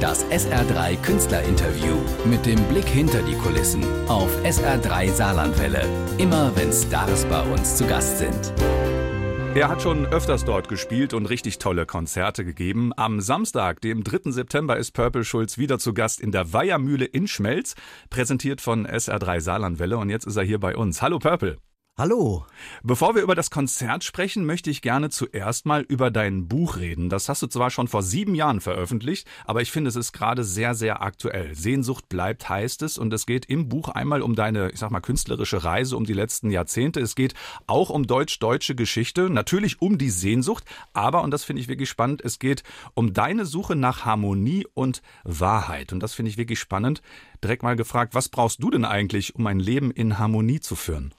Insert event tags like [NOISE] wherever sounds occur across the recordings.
Das SR3 Künstlerinterview mit dem Blick hinter die Kulissen auf SR3 Saarlandwelle. Immer wenn Stars bei uns zu Gast sind. Er hat schon öfters dort gespielt und richtig tolle Konzerte gegeben. Am Samstag, dem 3. September, ist Purple Schulz wieder zu Gast in der Weihermühle in Schmelz, präsentiert von SR3 Saarlandwelle. Und jetzt ist er hier bei uns. Hallo Purple. Hallo. Bevor wir über das Konzert sprechen, möchte ich gerne zuerst mal über dein Buch reden. Das hast du zwar schon vor sieben Jahren veröffentlicht, aber ich finde, es ist gerade sehr, sehr aktuell. Sehnsucht bleibt, heißt es. Und es geht im Buch einmal um deine, ich sag mal, künstlerische Reise um die letzten Jahrzehnte. Es geht auch um deutsch-deutsche Geschichte, natürlich um die Sehnsucht, aber, und das finde ich wirklich spannend, es geht um deine Suche nach Harmonie und Wahrheit. Und das finde ich wirklich spannend. Direkt mal gefragt, was brauchst du denn eigentlich, um ein Leben in Harmonie zu führen?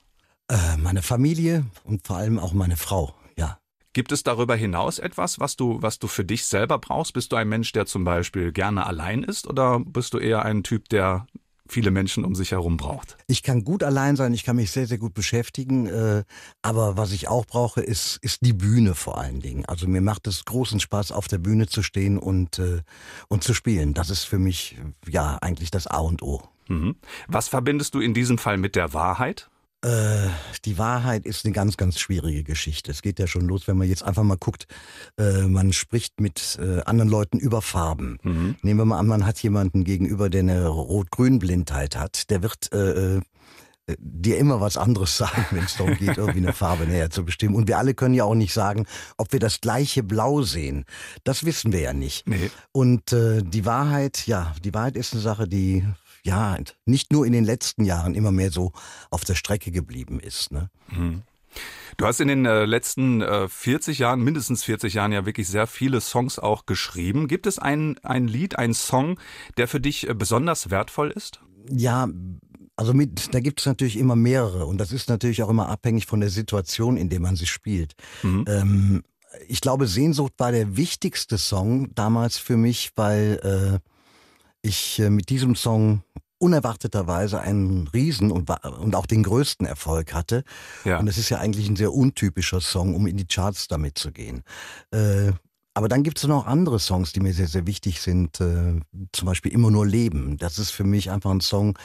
Äh, meine Familie und vor allem auch meine Frau, ja. Gibt es darüber hinaus etwas, was du, was du für dich selber brauchst? Bist du ein Mensch, der zum Beispiel gerne allein ist oder bist du eher ein Typ, der viele Menschen um sich herum braucht? Ich kann gut allein sein, ich kann mich sehr, sehr gut beschäftigen, äh, aber was ich auch brauche, ist, ist die Bühne vor allen Dingen. Also mir macht es großen Spaß, auf der Bühne zu stehen und, äh, und zu spielen. Das ist für mich ja eigentlich das A und O. Mhm. Was verbindest du in diesem Fall mit der Wahrheit? Äh, die Wahrheit ist eine ganz, ganz schwierige Geschichte. Es geht ja schon los, wenn man jetzt einfach mal guckt, äh, man spricht mit äh, anderen Leuten über Farben. Mhm. Nehmen wir mal an, man hat jemanden gegenüber, der eine Rot-Grün-Blindheit hat. Der wird äh, äh dir immer was anderes [LAUGHS] sagen, wenn es darum geht, irgendwie eine Farbe näher zu bestimmen. Und wir alle können ja auch nicht sagen, ob wir das gleiche Blau sehen. Das wissen wir ja nicht. Nee. Und äh, die Wahrheit, ja, die Wahrheit ist eine Sache, die ja, nicht nur in den letzten Jahren immer mehr so auf der Strecke geblieben ist. Ne? Mhm. Du hast in den äh, letzten äh, 40 Jahren, mindestens 40 Jahren ja wirklich sehr viele Songs auch geschrieben. Gibt es ein, ein Lied, einen Song, der für dich äh, besonders wertvoll ist? Ja, also mit, da gibt es natürlich immer mehrere und das ist natürlich auch immer abhängig von der Situation, in der man sie spielt. Mhm. Ähm, ich glaube, Sehnsucht war der wichtigste Song damals für mich, weil äh, ich äh, mit diesem Song unerwarteterweise einen Riesen und, und auch den größten Erfolg hatte. Ja. Und es ist ja eigentlich ein sehr untypischer Song, um in die Charts damit zu gehen. Äh, aber dann gibt es noch andere Songs, die mir sehr, sehr wichtig sind. Äh, zum Beispiel Immer nur Leben. Das ist für mich einfach ein Song,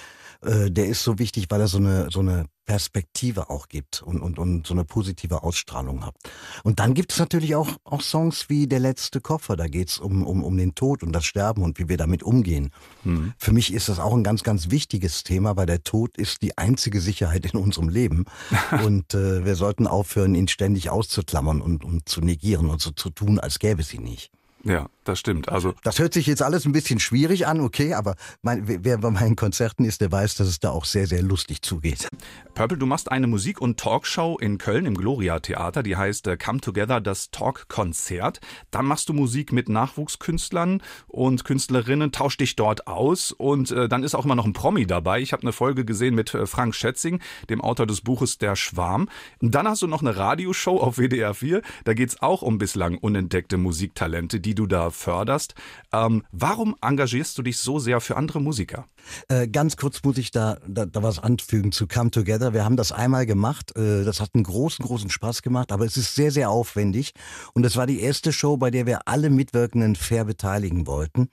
äh, der ist so wichtig, weil er so eine, so eine Perspektive auch gibt und, und, und so eine positive Ausstrahlung hat. Und dann gibt es natürlich auch, auch Songs wie Der letzte Koffer, da geht's um, um, um den Tod und das Sterben und wie wir damit umgehen. Mhm. Für mich ist das auch ein ganz, ganz wichtiges Thema, weil der Tod ist die einzige Sicherheit in unserem Leben. [LAUGHS] und äh, wir sollten aufhören, ihn ständig auszuklammern und, und zu negieren und so zu tun, als gäbe es ihn nicht. Ja, das stimmt. Also das hört sich jetzt alles ein bisschen schwierig an, okay, aber mein, wer bei meinen Konzerten ist, der weiß, dass es da auch sehr, sehr lustig zugeht. Purple, du machst eine Musik- und Talkshow in Köln im Gloria Theater, die heißt äh, Come Together, das Talk-Konzert. Dann machst du Musik mit Nachwuchskünstlern und Künstlerinnen, tausch dich dort aus und äh, dann ist auch immer noch ein Promi dabei. Ich habe eine Folge gesehen mit äh, Frank Schätzing, dem Autor des Buches Der Schwarm. Und dann hast du noch eine Radioshow auf WDR 4, da geht's auch um bislang unentdeckte Musiktalente, die du da förderst. Ähm, warum engagierst du dich so sehr für andere Musiker? Äh, ganz kurz muss ich da, da, da was anfügen zu Come Together. Wir haben das einmal gemacht. Äh, das hat einen großen, großen Spaß gemacht, aber es ist sehr, sehr aufwendig. Und es war die erste Show, bei der wir alle Mitwirkenden fair beteiligen wollten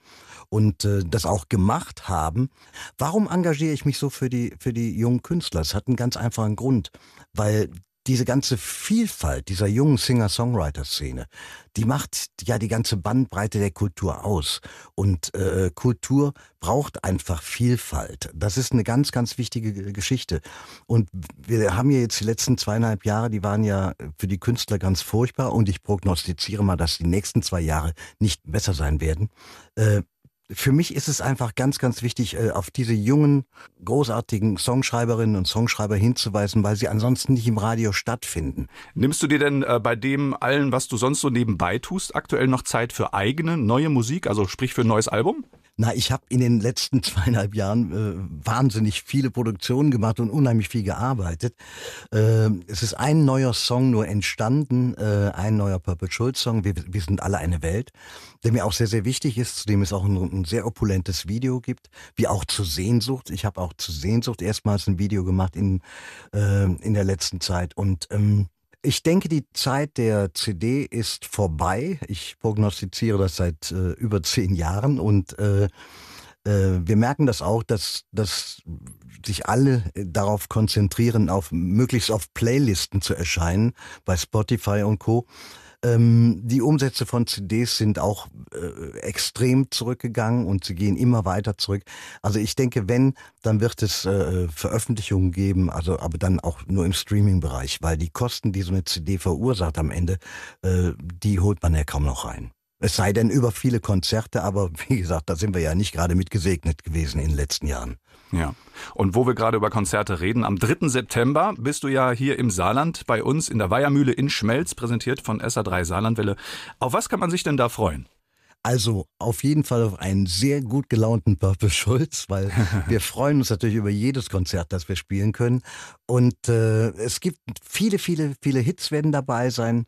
und äh, das auch gemacht haben. Warum engagiere ich mich so für die, für die jungen Künstler? Es hat einen ganz einfachen Grund, weil diese ganze Vielfalt dieser jungen Singer-Songwriter-Szene, die macht ja die ganze Bandbreite der Kultur aus. Und äh, Kultur braucht einfach Vielfalt. Das ist eine ganz, ganz wichtige Geschichte. Und wir haben ja jetzt die letzten zweieinhalb Jahre, die waren ja für die Künstler ganz furchtbar. Und ich prognostiziere mal, dass die nächsten zwei Jahre nicht besser sein werden. Äh, für mich ist es einfach ganz, ganz wichtig, äh, auf diese jungen, großartigen Songschreiberinnen und Songschreiber hinzuweisen, weil sie ansonsten nicht im Radio stattfinden. Nimmst du dir denn äh, bei dem allen, was du sonst so nebenbei tust, aktuell noch Zeit für eigene, neue Musik, also sprich für ein neues Album? Na, ich habe in den letzten [LAUGHS] zweieinhalb Jahren äh, wahnsinnig viele Produktionen gemacht und unheimlich viel gearbeitet. Äh, es ist ein neuer Song nur entstanden, äh, ein neuer Purple Schulz Song, wir, wir, sind alle eine Welt, der mir auch sehr, sehr wichtig ist, zu dem es auch ein, ein sehr opulentes Video gibt, wie auch zu Sehnsucht. Ich habe auch zu Sehnsucht erstmals ein Video gemacht in, äh, in der letzten Zeit und ähm, Ich denke, die Zeit der CD ist vorbei. Ich prognostiziere das seit äh, über zehn Jahren und äh, äh, wir merken das auch, dass, dass sich alle darauf konzentrieren, auf möglichst auf Playlisten zu erscheinen bei Spotify und Co. Ähm, die Umsätze von CDs sind auch äh, extrem zurückgegangen und sie gehen immer weiter zurück. Also ich denke, wenn, dann wird es äh, Veröffentlichungen geben, also aber dann auch nur im Streaming-Bereich, weil die Kosten, die so eine CD verursacht am Ende, äh, die holt man ja kaum noch rein. Es sei denn über viele Konzerte, aber [LAUGHS] wie gesagt, da sind wir ja nicht gerade mit gesegnet gewesen in den letzten Jahren. Ja. Und wo wir gerade über Konzerte reden, am 3. September bist du ja hier im Saarland bei uns in der Weihermühle in Schmelz, präsentiert von SA3 Saarlandwelle. Auf was kann man sich denn da freuen? Also auf jeden Fall auf einen sehr gut gelaunten Purple Schulz, weil [LAUGHS] wir freuen uns natürlich über jedes Konzert, das wir spielen können. Und äh, es gibt viele, viele, viele Hits werden dabei sein.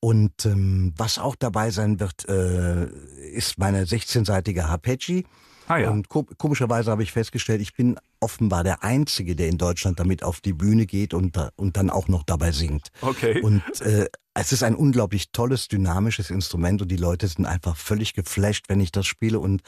Und ähm, was auch dabei sein wird, äh, ist meine 16-seitige Harpeggi. Ah, ja. Und komischerweise habe ich festgestellt, ich bin offenbar der Einzige, der in Deutschland damit auf die Bühne geht und, und dann auch noch dabei singt. Okay. Und äh, es ist ein unglaublich tolles, dynamisches Instrument und die Leute sind einfach völlig geflasht, wenn ich das spiele und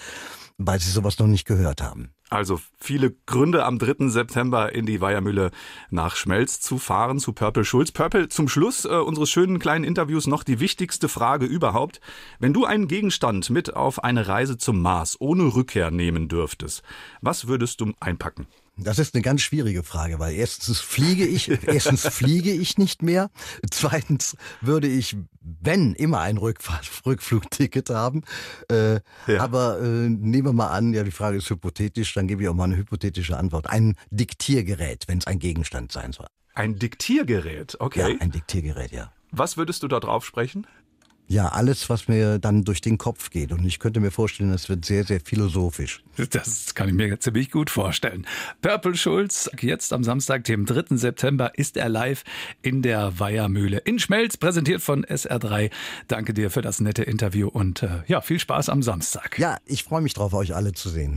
weil sie sowas noch nicht gehört haben. Also viele Gründe am 3. September in die Weihermühle nach Schmelz zu fahren zu Purple Schulz. Purple, zum Schluss äh, unseres schönen kleinen Interviews noch die wichtigste Frage überhaupt. Wenn du einen Gegenstand mit auf eine Reise zum Mars ohne Rückkehr nehmen dürftest, was würdest du einpacken? Das ist eine ganz schwierige Frage, weil erstens fliege ich, [LAUGHS] erstens fliege ich nicht mehr. Zweitens würde ich, wenn immer ein Rückflugticket haben. Äh, ja. Aber äh, nehmen wir mal an, ja, die Frage ist hypothetisch, dann gebe ich auch mal eine hypothetische Antwort. Ein Diktiergerät, wenn es ein Gegenstand sein soll. Ein Diktiergerät, okay. Ja, ein Diktiergerät, ja. Was würdest du da drauf sprechen? Ja, alles, was mir dann durch den Kopf geht. Und ich könnte mir vorstellen, das wird sehr, sehr philosophisch. Das kann ich mir ziemlich gut vorstellen. Purple Schulz, jetzt am Samstag, dem 3. September, ist er live in der Weihermühle in Schmelz, präsentiert von SR3. Danke dir für das nette Interview und äh, ja, viel Spaß am Samstag. Ja, ich freue mich drauf, euch alle zu sehen.